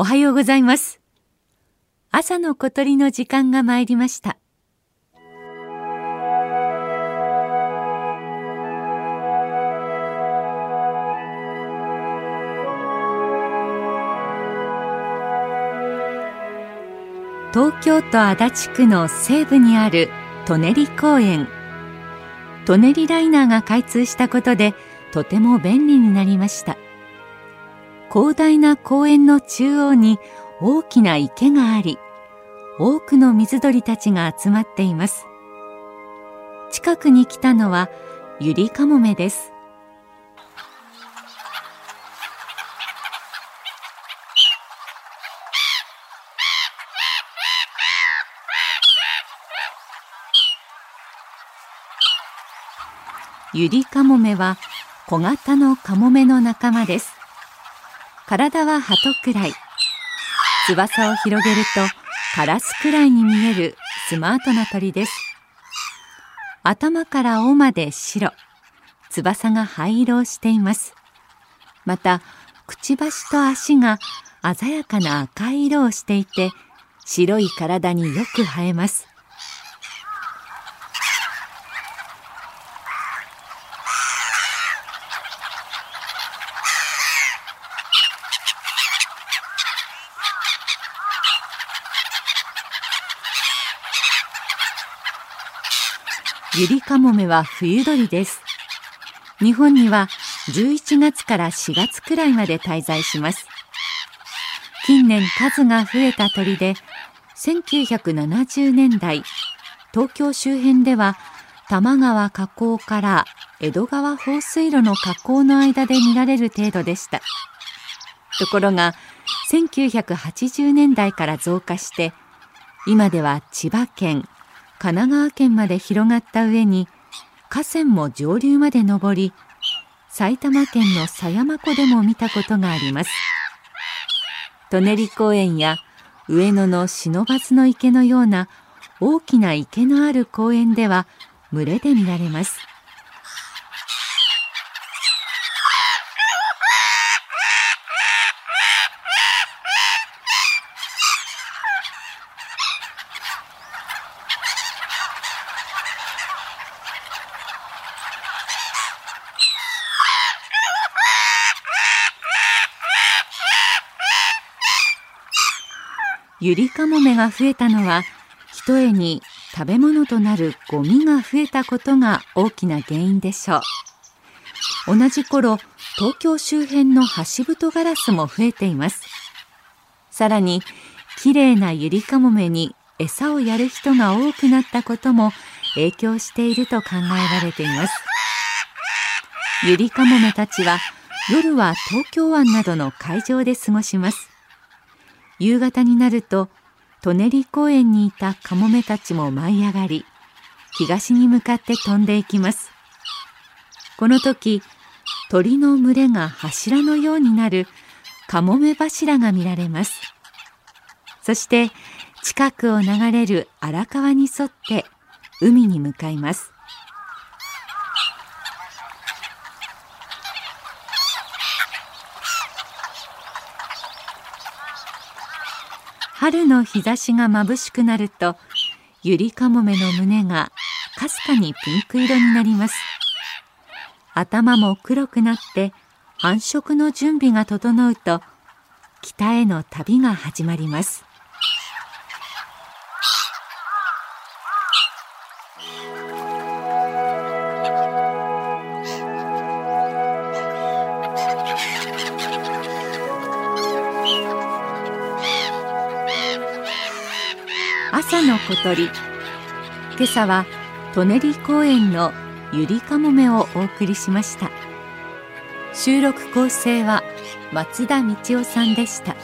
おはようございます。朝の小鳥の時間が参りました。東京都足立区の西部にある舎人公園。舎人ライナーが開通したことでとても便利になりました。広大な公園の中央に大きな池があり多くの水鳥たちが集まっています。近くに来たのはユリカモメです。ユリカモメは小型のカモメの仲間です。体は鳩くらい。翼を広げるとカラスくらいに見えるスマートな鳥です。頭から尾まで白。翼が灰色をしています。またくちばしと足が鮮やかな赤い色をしていて白い体によく映えます。ユリカモメは冬鳥です。日本には11月から4月くらいまで滞在します。近年数が増えた鳥で、1970年代、東京周辺では多摩川河口から江戸川放水路の河口の間で見られる程度でした。ところが、1980年代から増加して、今では千葉県、神奈川県まで広がった上に河川も上流まで上り埼玉県の狭山湖でも見たことがあります。舎人公園や上野の不忍池のような大きな池のある公園では群れで見られます。ゆりかもめが増えたのはひとえに食べ物となるゴミが増えたことが大きな原因でしょう。同じ頃東京周辺の橋太ガラスも増えています。さらにきれいなゆりかもめに餌をやる人が多くなったことも影響していると考えられています。ゆりかもめたちは夜は東京湾などの海上で過ごします。夕方になると舎人公園にいたカモメたちも舞い上がり東に向かって飛んでいきます。この時鳥の群れが柱のようになるカモメ柱が見られます。そして近くを流れる荒川に沿って海に向かいます。春の日差しが眩しくなるとゆりかもめの胸がかすかにピンク色になります。頭も黒くなって繁殖の準備が整うと北への旅が始まります。朝の小鳥今朝は舎人公園のゆりかもめをお送りしました収録構成は松田道夫さんでした。